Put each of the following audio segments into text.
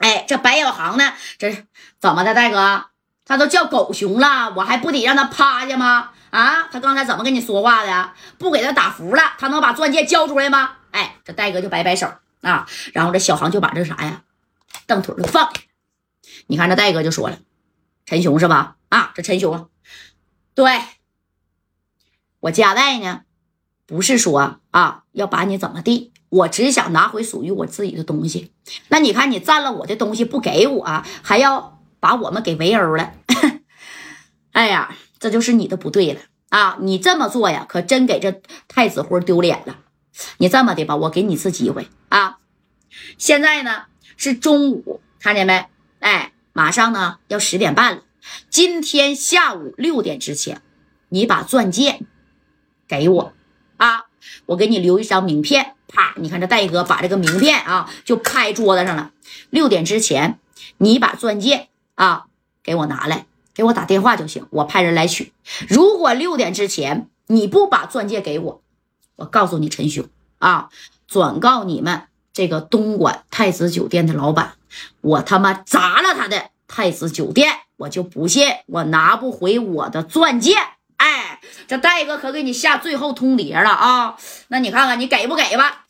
哎，这白小航呢？这怎么的，戴哥？他都叫狗熊了，我还不得让他趴下吗？啊，他刚才怎么跟你说话的？不给他打服了，他能把钻戒交出来吗？哎，这戴哥就摆摆手啊，然后这小航就把这啥呀，蹬腿就放下。你看这戴哥就说了：“陈雄是吧？啊，这陈雄，对我家代呢，不是说啊要把你怎么地，我只想拿回属于我自己的东西。那你看你占了我的东西不给我，还要把我们给围殴了。哎呀，这就是你的不对了啊！你这么做呀，可真给这太子辉丢脸了。你这么的吧，我给你次机会啊！现在呢是中午，看见没？哎，马上呢要十点半了。今天下午六点之前，你把钻戒给我啊！我给你留一张名片。啪！你看这戴哥把这个名片啊就拍桌子上了。六点之前，你把钻戒啊给我拿来，给我打电话就行，我派人来取。如果六点之前你不把钻戒给我，我告诉你陈兄啊，转告你们这个东莞太子酒店的老板，我他妈砸了他的太子酒店，我就不信我拿不回我的钻戒。哎，这戴哥可给你下最后通牒了啊！那你看看你给不给吧？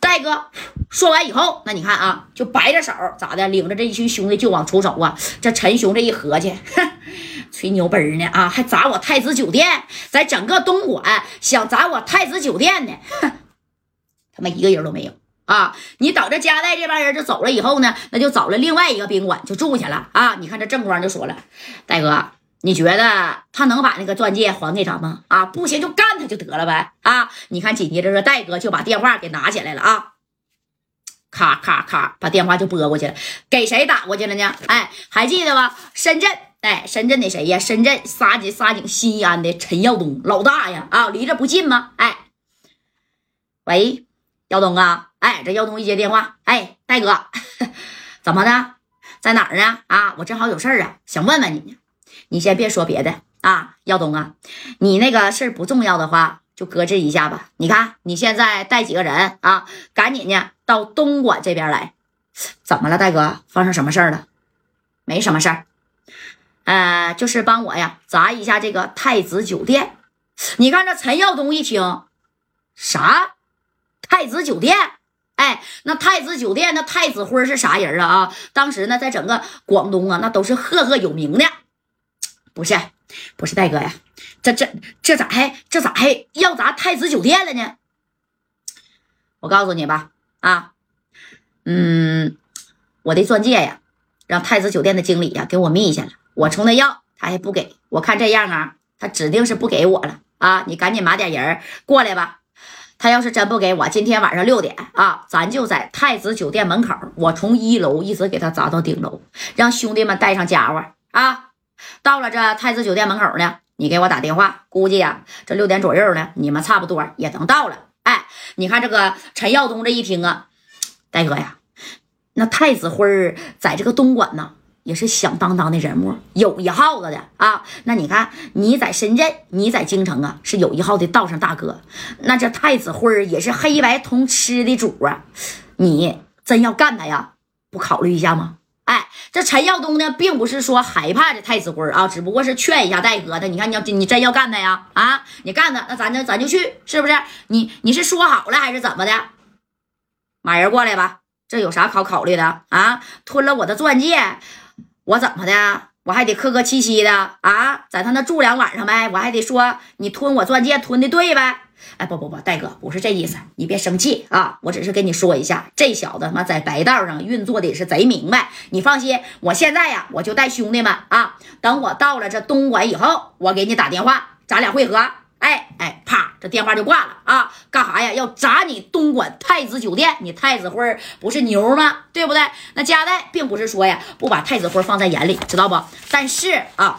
戴哥说完以后，那你看啊，就摆着手咋的，领着这一群兄弟就往出走啊。这陈雄这一合计，哼，吹牛逼呢啊，还砸我太子酒店，在整个东莞想砸我太子酒店呢，哼，他妈一个人都没有啊！你等着加代这帮人就走了以后呢，那就找了另外一个宾馆就住下了啊！你看这正光就说了，戴哥。你觉得他能把那个钻戒还给咱吗？啊，不行就干他就得了呗！啊，你看紧接着这戴哥就把电话给拿起来了啊，咔咔咔，把电话就拨过去了，给谁打过去了呢？哎，还记得吧？深圳，哎，深圳的谁呀？深圳沙井沙井新安的陈耀东老大呀！啊，离这不近吗？哎，喂，耀东啊！哎，这耀东一接电话，哎，戴哥，怎么的？在哪儿呢？啊，我正好有事儿啊，想问问你呢。你先别说别的啊，耀东啊，你那个事儿不重要的话，就搁置一下吧。你看你现在带几个人啊，赶紧呢到东莞这边来。怎么了，大哥？发生什么事儿了？没什么事儿，呃，就是帮我呀砸一下这个太子酒店。你看这陈耀东一听，啥？太子酒店？哎，那太子酒店那太子辉是啥人啊？啊，当时呢，在整个广东啊，那都是赫赫有名的。不是，不是戴哥呀，这这这咋还这咋还要砸太子酒店了呢？我告诉你吧，啊，嗯，我的钻戒呀，让太子酒店的经理呀给我密下了，我冲他要，他还不给我，看这样啊，他指定是不给我了啊！你赶紧码点人过来吧，他要是真不给我，今天晚上六点啊，咱就在太子酒店门口，我从一楼一直给他砸到顶楼，让兄弟们带上家伙啊！到了这太子酒店门口呢，你给我打电话，估计呀，这六点左右呢，你们差不多也能到了。哎，你看这个陈耀东这一听啊，大哥呀，那太子辉在这个东莞呢，也是响当当的人物，有一号子的啊。那你看你在深圳，你在京城啊，是有一号的道上大哥。那这太子辉也是黑白通吃的主啊，你真要干他呀，不考虑一下吗？这陈耀东呢，并不是说害怕这太子辉啊，只不过是劝一下戴哥的。你看，你要你真要干他呀？啊，你干他，那咱就咱就去，是不是？你你是说好了还是怎么的？马人过来吧，这有啥好考虑的啊？吞了我的钻戒，我怎么的？我还得客客气气的啊，在他那住两晚上呗。我还得说你吞我钻戒吞的对呗。哎，不不不，戴哥不是这意思，你别生气啊！我只是跟你说一下，这小子他妈在白道上运作的也是贼明白。你放心，我现在呀，我就带兄弟们啊，等我到了这东莞以后，我给你打电话，咱俩会合。哎哎，啪，这电话就挂了啊！干啥呀？要砸你东莞太子酒店？你太子辉不是牛吗？对不对？那加代并不是说呀，不把太子辉放在眼里，知道不？但是啊。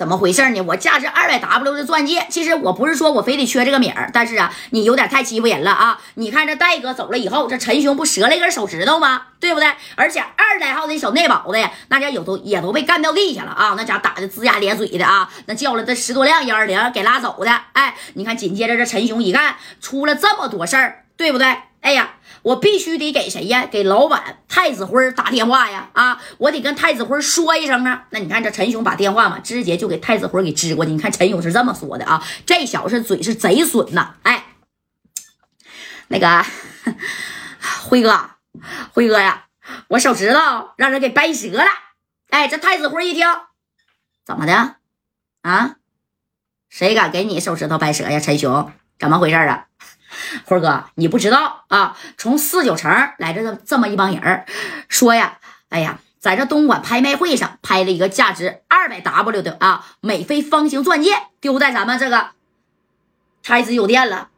怎么回事呢？我价值二百 W 的钻戒，其实我不是说我非得缺这个米儿，但是啊，你有点太欺负人了啊！你看这戴哥走了以后，这陈雄不折了一根手指头吗？对不对？而且二代号的小内保的，那家有都也都被干掉地下了啊！那家打的龇牙咧嘴的啊！那叫了这十多辆幺二零给拉走的。哎，你看紧接着这陈雄一看出了这么多事儿，对不对？哎呀，我必须得给谁呀？给老板太子辉打电话呀！啊，我得跟太子辉说一声啊。那你看这陈雄把电话嘛，直接就给太子辉给支过去。你看陈勇是这么说的啊，这小子嘴是贼损呐！哎，那个 辉哥，辉哥呀，我手指头让人给掰折了。哎，这太子辉一听，怎么的？啊？谁敢给你手指头掰折呀？陈雄，怎么回事啊？辉哥，你不知道啊？从四九城来这这么一帮人说呀，哎呀，在这东莞拍卖会上拍了一个价值二百 W 的啊美菲方形钻戒，丢在咱们这个太子酒店了。